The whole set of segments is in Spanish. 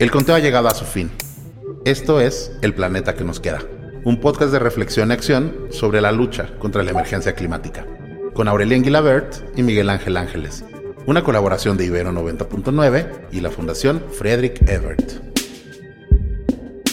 El conteo ha llegado a su fin. Esto es El Planeta que nos queda, un podcast de reflexión y acción sobre la lucha contra la emergencia climática, con Aurelien Guilabert y Miguel Ángel Ángeles, una colaboración de Ibero 90.9 y la Fundación Friedrich Ebert.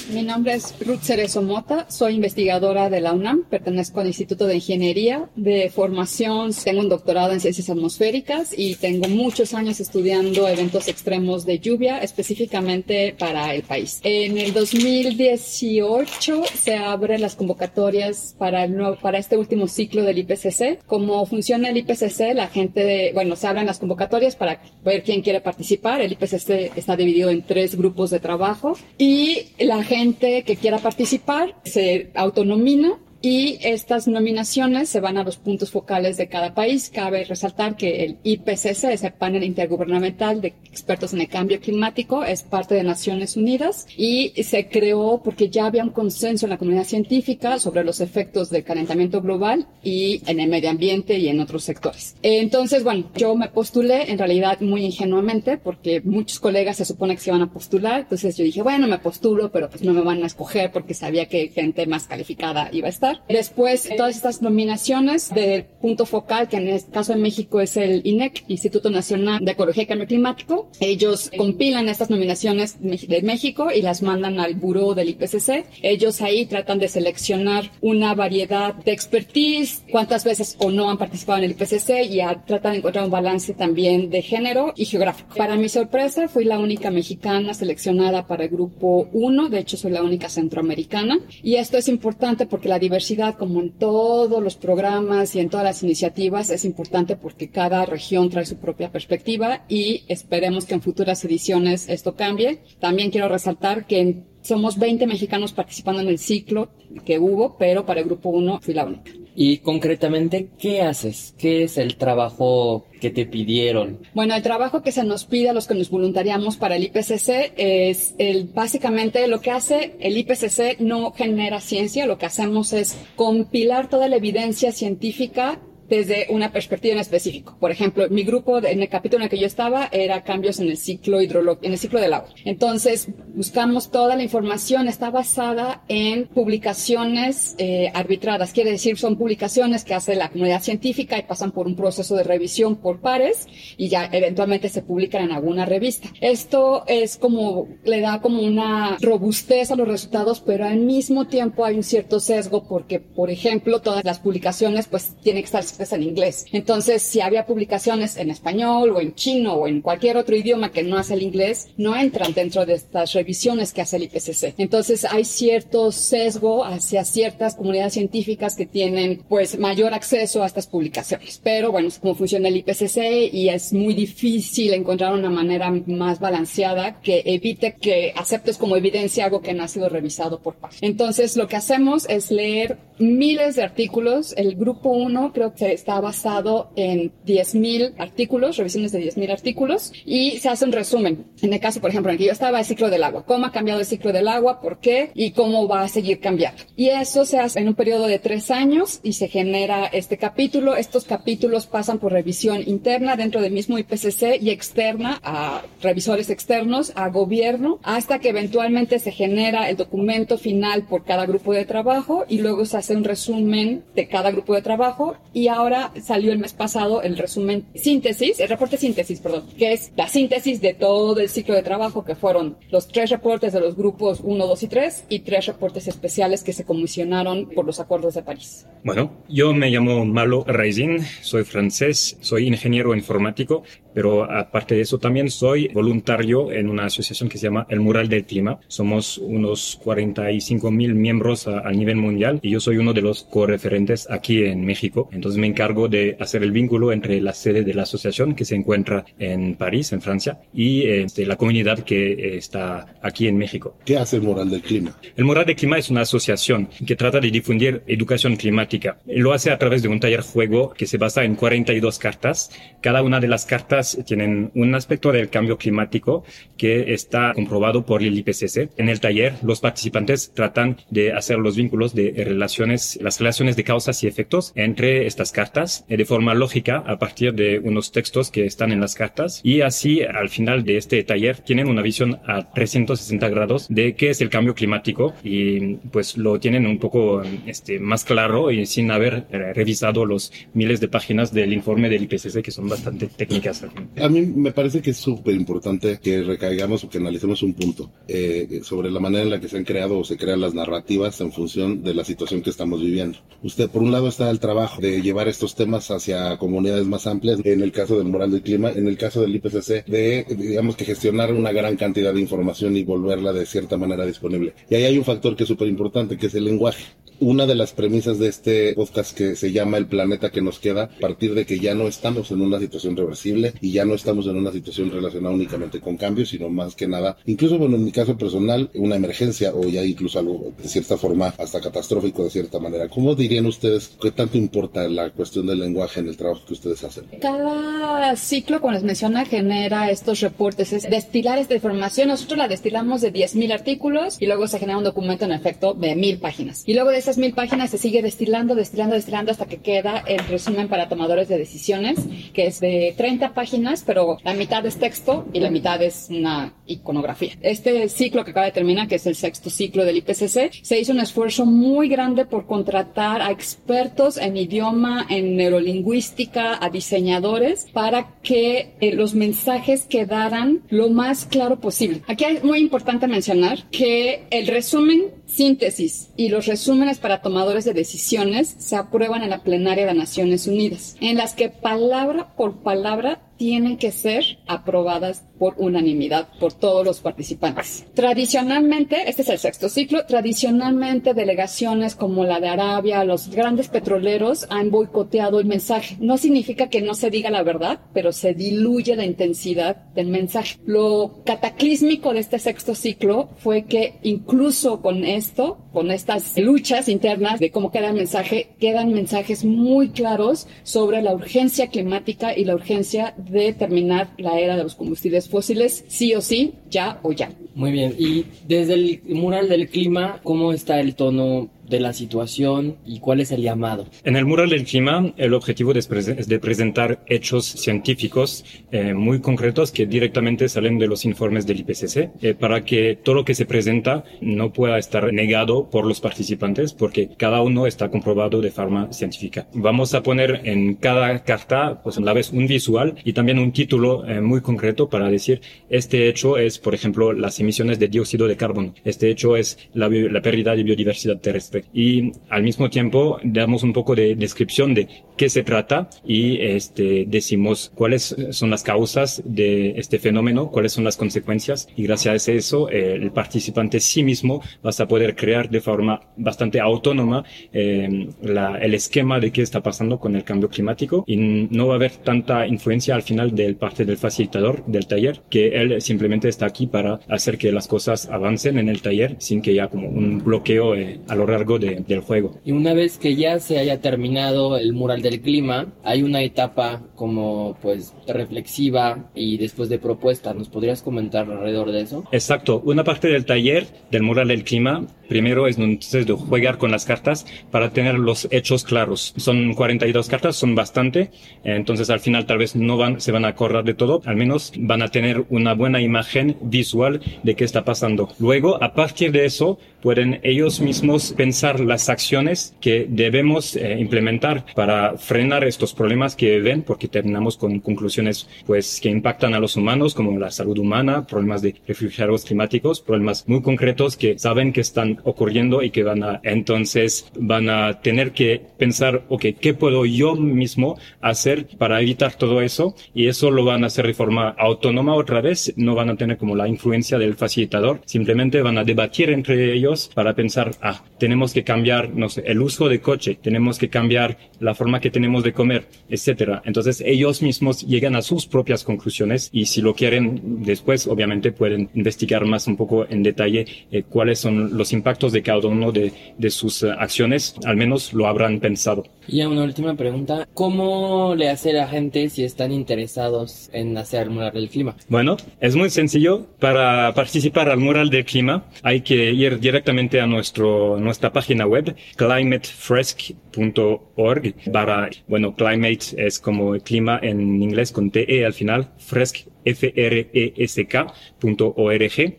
Mi nombre es Ruth Cerezo Mota, soy investigadora de la UNAM, pertenezco al Instituto de Ingeniería de Formación, tengo un doctorado en Ciencias Atmosféricas y tengo muchos años estudiando eventos extremos de lluvia, específicamente para el país. En el 2018 se abren las convocatorias para, el nuevo, para este último ciclo del IPCC. Como funciona el IPCC, la gente, de, bueno, se abren las convocatorias para ver quién quiere participar. El IPCC está dividido en tres grupos de trabajo y la gente que quiera participar se autonomina y estas nominaciones se van a los puntos focales de cada país. Cabe resaltar que el IPCC es el panel intergubernamental de expertos en el cambio climático, es parte de Naciones Unidas y se creó porque ya había un consenso en la comunidad científica sobre los efectos del calentamiento global y en el medio ambiente y en otros sectores. Entonces, bueno, yo me postulé en realidad muy ingenuamente porque muchos colegas se supone que se iban a postular. Entonces yo dije, bueno, me postulo, pero pues no me van a escoger porque sabía que gente más calificada iba a estar. Después, todas estas nominaciones del punto focal, que en el caso de México es el INEC, Instituto Nacional de Ecología y Cambio Climático, ellos compilan estas nominaciones de México y las mandan al buró del IPCC. Ellos ahí tratan de seleccionar una variedad de expertise, cuántas veces o no han participado en el IPCC y tratan de encontrar un balance también de género y geográfico. Para mi sorpresa, fui la única mexicana seleccionada para el grupo 1, de hecho soy la única centroamericana y esto es importante porque la diversidad diversidad, como en todos los programas y en todas las iniciativas, es importante porque cada región trae su propia perspectiva y esperemos que en futuras ediciones esto cambie. También quiero resaltar que somos 20 mexicanos participando en el ciclo que hubo, pero para el grupo 1 fui la única. Y concretamente, ¿qué haces? ¿Qué es el trabajo que te pidieron? Bueno, el trabajo que se nos pide a los que nos voluntariamos para el IPCC es el, básicamente lo que hace el IPCC no genera ciencia, lo que hacemos es compilar toda la evidencia científica desde una perspectiva en específico. Por ejemplo, mi grupo en el capítulo en el que yo estaba era cambios en el ciclo hidrológico, en el ciclo del agua. Entonces, buscamos toda la información, está basada en publicaciones eh, arbitradas, quiere decir, son publicaciones que hace la comunidad científica y pasan por un proceso de revisión por pares y ya eventualmente se publican en alguna revista. Esto es como, le da como una robustez a los resultados, pero al mismo tiempo hay un cierto sesgo porque, por ejemplo, todas las publicaciones pues tienen que estar en inglés. Entonces, si había publicaciones en español o en chino o en cualquier otro idioma que no hace el inglés, no entran dentro de estas revisiones que hace el IPCC. Entonces, hay cierto sesgo hacia ciertas comunidades científicas que tienen pues mayor acceso a estas publicaciones. Pero bueno, es como funciona el IPCC y es muy difícil encontrar una manera más balanceada que evite que aceptes como evidencia algo que no ha sido revisado por parte. Entonces, lo que hacemos es leer miles de artículos. El grupo 1 creo que está basado en 10.000 artículos, revisiones de 10.000 artículos, y se hace un resumen. En el caso, por ejemplo, en el que yo estaba, el ciclo del agua. ¿Cómo ha cambiado el ciclo del agua? ¿Por qué? Y cómo va a seguir cambiando. Y eso se hace en un periodo de tres años y se genera este capítulo. Estos capítulos pasan por revisión interna dentro del mismo IPCC y externa a revisores externos, a gobierno, hasta que eventualmente se genera el documento final por cada grupo de trabajo y luego se hace un resumen de cada grupo de trabajo y ahora salió el mes pasado el resumen síntesis, el reporte síntesis, perdón, que es la síntesis de todo el ciclo de trabajo que fueron los tres reportes de los grupos 1, 2 y 3 y tres reportes especiales que se comisionaron por los acuerdos de París. Bueno, yo me llamo Malo Raisin, soy francés, soy ingeniero informático, pero aparte de eso también soy voluntario en una asociación que se llama El Mural del Clima. Somos unos 45 mil miembros a, a nivel mundial y yo soy uno de los co-referentes aquí en México. Entonces me encargo de hacer el vínculo entre la sede de la asociación que se encuentra en París, en Francia, y este, la comunidad que eh, está aquí en México. ¿Qué hace el Mural del Clima? El Mural del Clima es una asociación que trata de difundir educación climática. Lo hace a través de un taller juego que se basa en 42 cartas. Cada una de las cartas tienen un aspecto del cambio climático que está comprobado por el IPCC. En el taller, los participantes tratan de hacer los vínculos de relaciones, las relaciones de causas y efectos entre estas cartas de forma lógica a partir de unos textos que están en las cartas y así al final de este taller tienen una visión a 360 grados de qué es el cambio climático y pues lo tienen un poco este, más claro y sin haber eh, revisado los miles de páginas del informe del IPCC que son bastante técnicas. A mí me parece que es súper importante que recaigamos o que analicemos un punto eh, sobre la manera en la que se han creado o se crean las narrativas en función de la situación que estamos viviendo. Usted, por un lado, está el trabajo de llevar estos temas hacia comunidades más amplias, en el caso del moral del clima, en el caso del IPCC, de, digamos que gestionar una gran cantidad de información y volverla de cierta manera disponible. Y ahí hay un factor que es súper importante, que es el lenguaje una de las premisas de este podcast que se llama El planeta que nos queda, a partir de que ya no estamos en una situación reversible y ya no estamos en una situación relacionada únicamente con cambios, sino más que nada, incluso bueno, en mi caso personal, una emergencia o ya incluso algo de cierta forma hasta catastrófico de cierta manera. ¿Cómo dirían ustedes qué tanto importa la cuestión del lenguaje en el trabajo que ustedes hacen? Cada ciclo, como les menciona, genera estos reportes, es destilar esta información. Nosotros la destilamos de 10.000 artículos y luego se genera un documento en efecto de 1.000 páginas. Y luego de esas mil páginas se sigue destilando, destilando, destilando hasta que queda el resumen para tomadores de decisiones, que es de 30 páginas, pero la mitad es texto y la mitad es una iconografía. Este ciclo que acaba de terminar, que es el sexto ciclo del IPCC, se hizo un esfuerzo muy grande por contratar a expertos en idioma, en neurolingüística, a diseñadores, para que eh, los mensajes quedaran lo más claro posible. Aquí es muy importante mencionar que el resumen síntesis y los resúmenes para tomadores de decisiones se aprueban en la plenaria de Naciones Unidas, en las que palabra por palabra tienen que ser aprobadas por unanimidad por todos los participantes. Tradicionalmente, este es el sexto ciclo, tradicionalmente delegaciones como la de Arabia, los grandes petroleros han boicoteado el mensaje. No significa que no se diga la verdad, pero se diluye la intensidad del mensaje. Lo cataclísmico de este sexto ciclo fue que incluso con esto, con estas luchas internas de cómo queda el mensaje, quedan mensajes muy claros sobre la urgencia climática y la urgencia terminar la era de los combustibles fósiles, sí o sí, ya o ya. Muy bien, y desde el mural del clima, ¿cómo está el tono de la situación y cuál es el llamado. En el mural del clima, el objetivo es, de presentar hechos científicos eh, muy concretos que directamente salen de los informes del IPCC eh, para que todo lo que se presenta no pueda estar negado por los participantes porque cada uno está comprobado de forma científica. Vamos a poner en cada carta, pues a la vez un visual y también un título eh, muy concreto para decir este hecho es, por ejemplo, las emisiones de dióxido de carbono. Este hecho es la, la pérdida de biodiversidad terrestre y al mismo tiempo damos un poco de descripción de qué se trata y este, decimos cuáles son las causas de este fenómeno, cuáles son las consecuencias. Y gracias a eso el participante sí mismo va a poder crear de forma bastante autónoma eh, la, el esquema de qué está pasando con el cambio climático. Y no va a haber tanta influencia al final del parte del facilitador del taller que él simplemente está aquí para hacer que las cosas avancen en el taller sin que haya como un bloqueo eh, a lo largo del juego. Y una vez que ya se haya terminado el mural del clima, hay una etapa como pues reflexiva y después de propuesta. ¿Nos podrías comentar alrededor de eso? Exacto. Una parte del taller del mural del clima, primero es entonces de jugar con las cartas para tener los hechos claros. Son 42 cartas, son bastante. Entonces al final tal vez no van, se van a acordar de todo. Al menos van a tener una buena imagen visual de qué está pasando. Luego, a partir de eso, pueden ellos mismos pensar las acciones que debemos eh, implementar para frenar estos problemas que ven, porque terminamos con conclusiones pues que impactan a los humanos, como la salud humana, problemas de refugiados climáticos, problemas muy concretos que saben que están ocurriendo y que van a entonces van a tener que pensar, ok, ¿qué puedo yo mismo hacer para evitar todo eso? Y eso lo van a hacer de forma autónoma otra vez, no van a tener como la influencia del facilitador, simplemente van a debatir entre ellos para pensar, ah, tenemos tenemos que cambiar, no sé, el uso de coche, tenemos que cambiar la forma que tenemos de comer, etcétera. Entonces ellos mismos llegan a sus propias conclusiones y si lo quieren después, obviamente pueden investigar más un poco en detalle eh, cuáles son los impactos de cada uno de, de sus eh, acciones, al menos lo habrán pensado. Y una última pregunta, ¿cómo le hace la gente si están interesados en hacer el mural del clima? Bueno, es muy sencillo. Para participar al mural del clima hay que ir directamente a nuestro, nuestra página web, climatefresk.org. Para, bueno, climate es como clima en inglés con TE al final, fresk fresk.org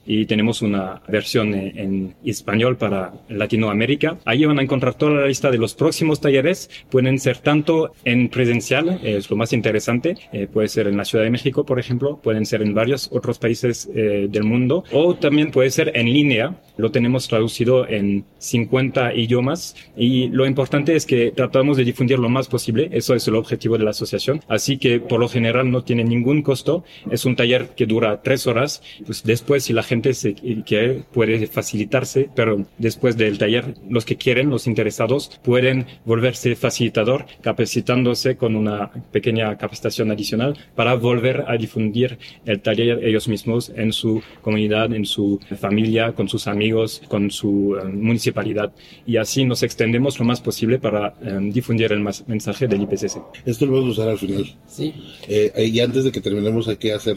y tenemos una versión en español para Latinoamérica. Ahí van a encontrar toda la lista de los próximos talleres. Pueden ser tanto en presencial, es lo más interesante, eh, puede ser en la Ciudad de México, por ejemplo, pueden ser en varios otros países eh, del mundo, o también puede ser en línea. Lo tenemos traducido en 50 idiomas y lo importante es que tratamos de difundir lo más posible. Eso es el objetivo de la asociación. Así que por lo general no tiene ningún costo. Es un taller que dura tres horas. Pues después, si la gente se quiere, puede facilitarse, pero después del taller, los que quieren, los interesados, pueden volverse facilitador, capacitándose con una pequeña capacitación adicional para volver a difundir el taller ellos mismos en su comunidad, en su familia, con sus amigos, con su eh, municipalidad. Y así nos extendemos lo más posible para eh, difundir el mensaje del IPCC. Esto lo vamos a usar al final. Sí. Eh, y antes de que terminemos hay que hacer,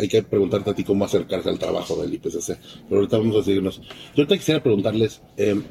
hay que preguntarte a ti cómo acercarse al trabajo del IPCC. Pero ahorita vamos a seguirnos. Yo te quisiera preguntarles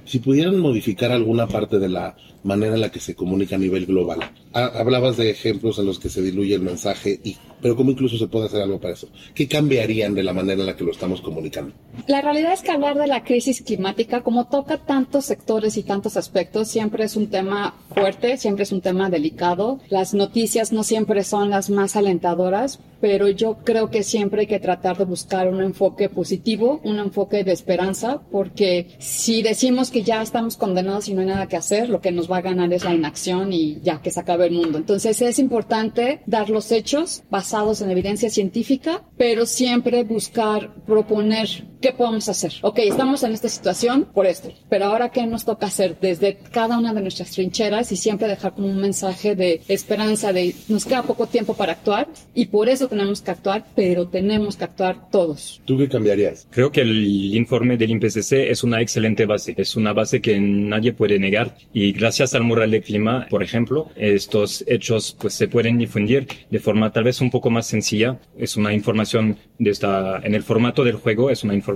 si pudieran modificar alguna parte de la manera en la que se comunica a nivel global. Hablabas de ejemplos en los que se diluye el mensaje, y, pero ¿cómo incluso se puede hacer algo para eso? ¿Qué cambiarían de la manera en la que lo estamos comunicando? La realidad es que hablar de la crisis climática, como toca tantos sectores y tantos aspectos, siempre es un tema fuerte, siempre es un tema delicado. Las noticias no siempre son las más alentadoras, pero yo creo que siempre hay que tratar de buscar un enfoque positivo, un enfoque de esperanza, porque si decimos que ya estamos condenados y no hay nada que hacer, lo que nos va a ganar es la inacción y ya que se acabe el mundo. Entonces es importante dar los hechos basados en evidencia científica, pero siempre buscar proponer qué podemos hacer. Ok, estamos en esta situación por esto, pero ahora qué nos toca hacer desde cada una de nuestras trincheras y siempre dejar como un mensaje de esperanza, de nos queda poco tiempo para actuar y por eso tenemos que actuar, pero tenemos que actuar todos. ¿Tú qué cambiarías? Creo que el informe del IPCC es una excelente base, es una base que nadie puede negar y gracias al mural de clima, por ejemplo, estos hechos pues se pueden difundir de forma tal vez un poco más sencilla. Es una información de esta, en el formato del juego, es una información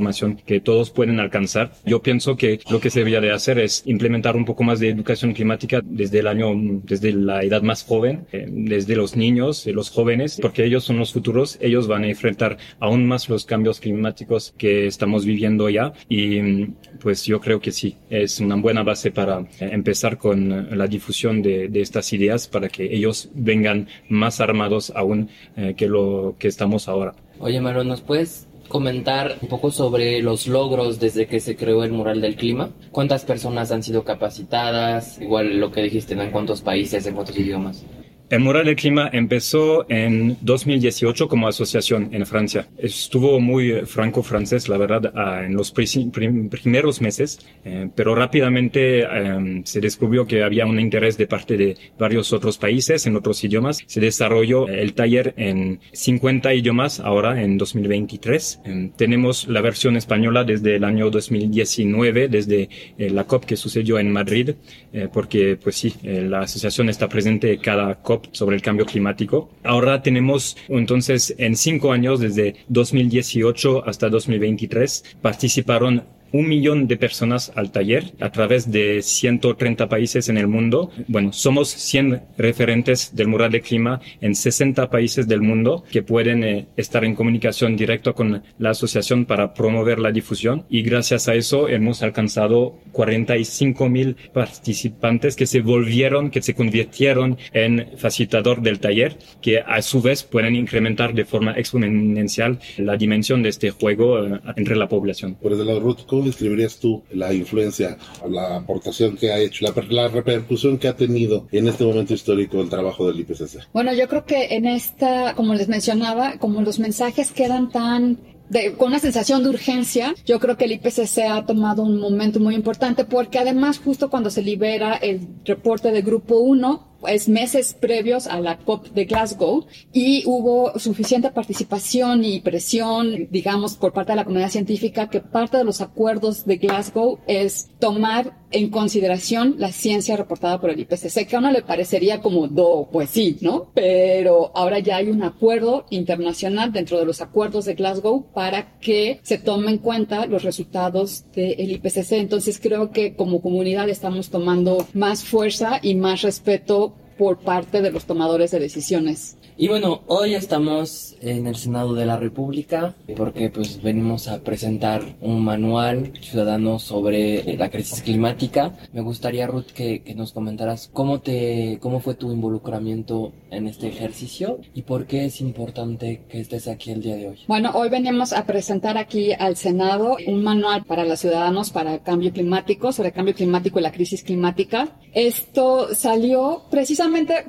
que todos pueden alcanzar. Yo pienso que lo que se debería de hacer es implementar un poco más de educación climática desde el año, desde la edad más joven, eh, desde los niños, los jóvenes, porque ellos son futuros, ellos van a enfrentar aún más los cambios climáticos que estamos viviendo ya y pues yo creo que sí, es una buena base para empezar con la difusión de, estas ideas para que ellos vengan más armados aún eh, que lo que estamos ahora. Oye, Maro, ¿nos puedes comentar un poco sobre los logros desde que se creó el mural del clima? ¿Cuántas personas han sido capacitadas? Igual lo que dijiste, ¿en cuántos países, en cuántos idiomas? El Mural del Clima empezó en 2018 como asociación en Francia. Estuvo muy franco-francés, la verdad, en los primeros meses, eh, pero rápidamente em, se descubrió que había un interés de parte de varios otros países en otros idiomas. Se desarrolló el taller en 50 idiomas ahora en 2023. Em, tenemos la versión española desde el año 2019, desde eh, la COP que sucedió en Madrid, eh, porque pues sí, la asociación está presente cada COP sobre el cambio climático. Ahora tenemos entonces en cinco años, desde 2018 hasta 2023, participaron un millón de personas al taller a través de 130 países en el mundo. Bueno, somos 100 referentes del mural de clima en 60 países del mundo que pueden eh, estar en comunicación directa con la asociación para promover la difusión y gracias a eso hemos alcanzado 45 mil participantes que se volvieron, que se convirtieron en facilitador del taller, que a su vez pueden incrementar de forma exponencial la dimensión de este juego eh, entre la población. Describirías tú la influencia, la aportación que ha hecho, la, repercusión que ha tenido en este momento histórico el trabajo del IPCC? Bueno, yo creo que en esta, como les mencionaba, como los mensajes quedan tan con una sensación de urgencia, yo creo que el IPCC ha tomado un momento muy importante porque además justo cuando se libera el reporte de Grupo 1, es meses previos a la COP de Glasgow y hubo suficiente participación y presión, digamos, por parte de la comunidad científica que parte de los acuerdos de Glasgow es tomar en consideración la ciencia reportada por el IPCC, que a uno le parecería como, do, pues sí, ¿no? Pero ahora ya hay un acuerdo internacional dentro de los acuerdos de Glasgow para que se tomen en cuenta los resultados del IPCC. Entonces creo que como comunidad estamos tomando más fuerza y más respeto por parte de los tomadores de decisiones. Y bueno, hoy estamos en el Senado de la República porque pues venimos a presentar un manual ciudadano sobre la crisis climática. Me gustaría, Ruth, que, que, nos comentaras cómo, te, cómo fue tu involucramiento en este ejercicio y por qué es importante que estés aquí el día de hoy. Bueno, hoy venimos a presentar aquí al Senado un manual para los ciudadanos para el cambio climático, sobre el cambio climático y la crisis climática. Esto salió precisamente,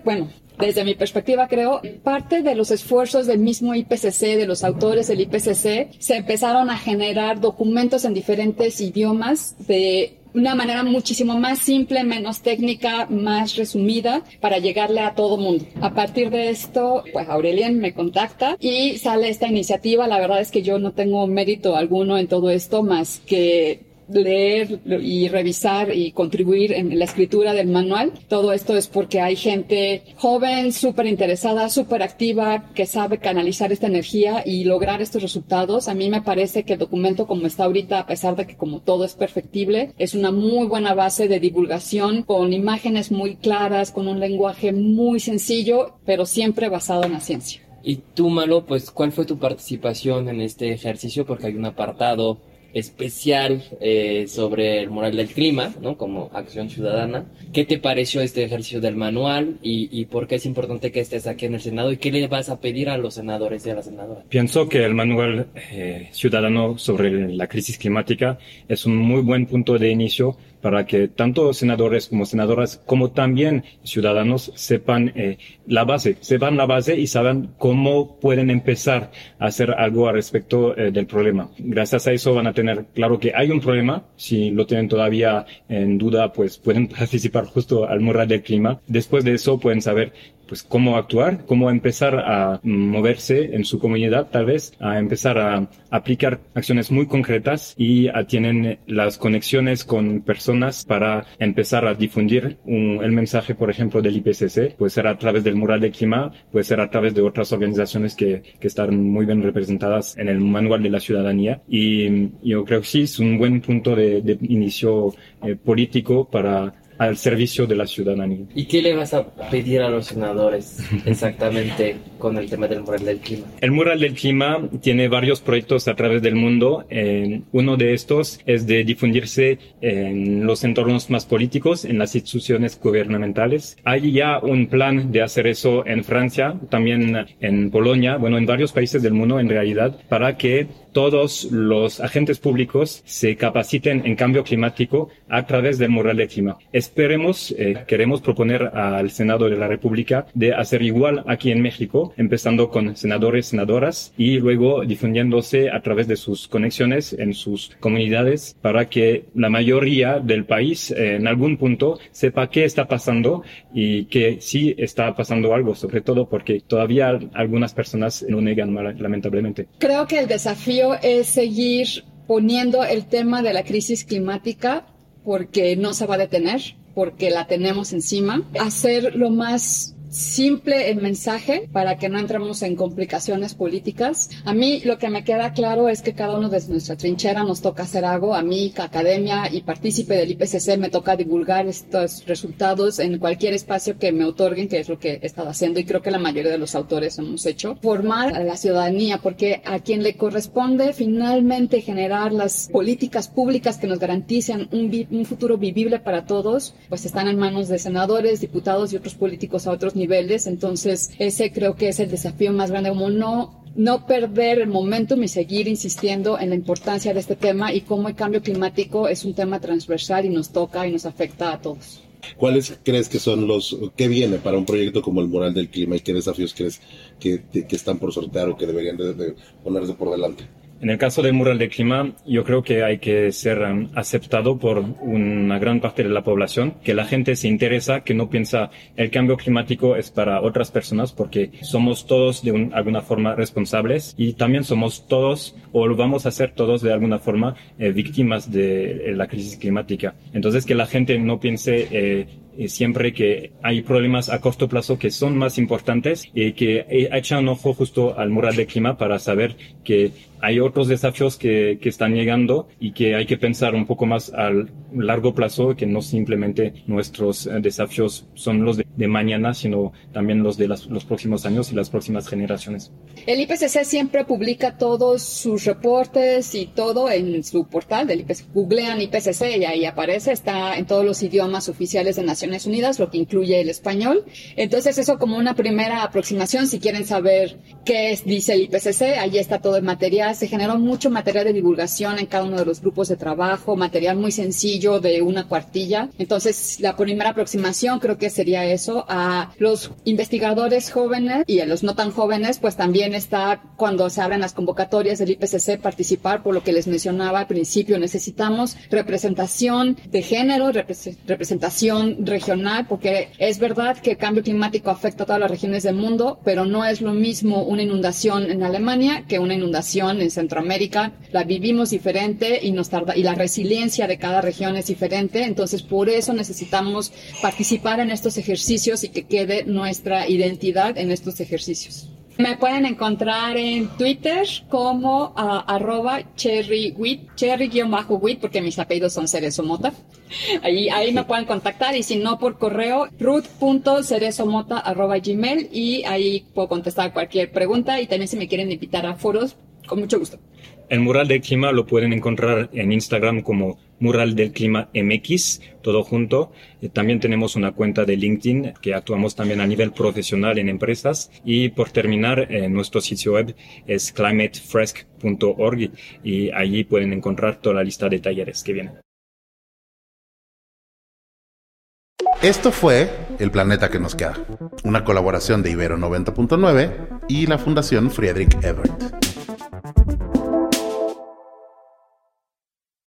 bueno, desde mi perspectiva, creo, parte de los esfuerzos del mismo IPCC, de los autores del IPCC, se empezaron a generar documentos en diferentes idiomas de una manera muchísimo más simple, menos técnica, más resumida para llegarle a todo mundo. A partir de esto, pues Aurelien me contacta y sale esta iniciativa. La verdad es que yo no tengo mérito alguno en todo esto más que leer y revisar y contribuir en la escritura del manual. Todo esto es porque hay gente joven, súper interesada, súper activa, que sabe canalizar esta energía y lograr estos resultados. A mí me parece que el documento como está ahorita, a pesar de que como todo es perfectible, es una muy buena base de divulgación con imágenes muy claras, con un lenguaje muy sencillo, pero siempre basado en la ciencia. Y tú, Malo, pues, ¿cuál fue tu participación en este ejercicio? Porque hay un apartado especial eh, sobre el moral del clima, ¿no? Como acción ciudadana. ¿Qué te pareció este ejercicio del manual y, y, por qué es importante que estés aquí en el Senado y qué le vas a pedir a los senadores y a las senadoras? Pienso que el manual eh, ciudadano sobre la crisis climática es un muy buen punto de inicio para que tanto senadores como senadoras, como también ciudadanos sepan eh, la base, sepan la base y saben cómo pueden empezar a hacer algo al respecto eh, del problema. Gracias a eso van a tener claro que hay un problema. Si lo tienen todavía en duda, pues pueden participar justo al mural del clima. Después de eso pueden saber pues cómo actuar, cómo empezar a moverse en su comunidad, tal vez, a empezar a aplicar acciones muy concretas y tienen las conexiones con personas para empezar a difundir el mensaje, por ejemplo, del IPCC, puede ser a través del mural de clima, puede ser a través de otras organizaciones que, que están muy bien representadas en el manual de la ciudadanía. Y yo creo que sí es un buen punto de, de inicio eh, político para al servicio de la ciudadanía. ¿Y qué le vas a pedir a los senadores exactamente con el tema del mural del clima? El mural del clima tiene varios proyectos a través del mundo. Eh, uno de estos es de difundirse en los entornos más políticos, en las instituciones gubernamentales. Hay ya un plan de hacer eso en Francia, también en Polonia, bueno, en varios países del mundo en realidad, para que todos los agentes públicos se capaciten en cambio climático a través del mural del clima. Esperemos, eh, queremos proponer al Senado de la República de hacer igual aquí en México, empezando con senadores, senadoras y luego difundiéndose a través de sus conexiones en sus comunidades para que la mayoría del país eh, en algún punto sepa qué está pasando y que sí está pasando algo, sobre todo porque todavía algunas personas lo negan lamentablemente. Creo que el desafío es seguir poniendo el tema de la crisis climática porque no se va a detener porque la tenemos encima, hacer lo más simple el mensaje para que no entremos en complicaciones políticas. A mí lo que me queda claro es que cada uno desde nuestra trinchera nos toca hacer algo. A mí, academia y partícipe del IPCC, me toca divulgar estos resultados en cualquier espacio que me otorguen, que es lo que he estado haciendo y creo que la mayoría de los autores hemos hecho. Formar a la ciudadanía, porque a quien le corresponde finalmente generar las políticas públicas que nos garanticen un, un futuro vivible para todos, pues están en manos de senadores, diputados y otros políticos a otros niveles niveles. Entonces, ese creo que es el desafío más grande, como no no perder el momentum y seguir insistiendo en la importancia de este tema y cómo el cambio climático es un tema transversal y nos toca y nos afecta a todos. ¿Cuáles crees que son los, qué viene para un proyecto como el Moral del Clima y qué desafíos crees que, que están por sortear o que deberían de ponerse por delante? En el caso del mural del clima, yo creo que hay que ser um, aceptado por una gran parte de la población, que la gente se interesa, que no piensa el cambio climático es para otras personas, porque somos todos de alguna forma responsables y también somos todos, o lo vamos a ser todos de alguna forma, eh, víctimas de la crisis climática. Entonces, que la gente no piense eh, eh, siempre que hay problemas a corto plazo que son más importantes y que echa un ojo justo al mural de clima para saber que hay otros desafíos que, que están llegando y que hay que pensar un poco más al largo plazo, que no simplemente nuestros eh, desafíos son los de, mañana, sino también los de los próximos años y las próximas generaciones. El IPCC siempre publica todos sus reportes y todo en su portal del IPCC. Googlean IPCC y ahí aparece, está en todos los idiomas oficiales de Naciones Unidas, lo que incluye el español. Entonces eso como una primera aproximación, si quieren saber qué es, dice el IPCC, ahí está todo el material se generó mucho material de divulgación en cada uno de los grupos de trabajo, material muy sencillo de una cuartilla. Entonces, la primera aproximación creo que sería eso. A los investigadores jóvenes y a los no tan jóvenes, pues también está cuando se abren las convocatorias del IPCC participar, por lo que les mencionaba al principio, necesitamos representación de género, representación regional, porque es verdad que el cambio climático afecta a todas las regiones del mundo, pero no es lo mismo una inundación en Alemania que una inundación en Centroamérica la vivimos diferente y nos tarda y la resiliencia de cada región es diferente, entonces por eso necesitamos participar en estos ejercicios y que quede nuestra identidad en estos ejercicios. Me pueden encontrar en Twitter como uh, arroba cherrywit, cherry-wit, porque mis apellidos son Cerezomota. Ahí, ahí me pueden contactar y si no por correo, ruth.cerezomota arroba gmail y ahí puedo contestar cualquier pregunta y también si me quieren invitar a foros, con mucho gusto. El mural del clima lo pueden encontrar en Instagram como mural del clima MX, todo junto. Eh, también tenemos una cuenta de LinkedIn que actuamos también a nivel profesional en empresas. Y por terminar, eh, nuestro sitio web es climatefresk.org y allí pueden encontrar toda la lista de talleres que vienen. Esto fue El Planeta que nos queda, una colaboración de Ibero 90.9 y la Fundación Friedrich Ebert.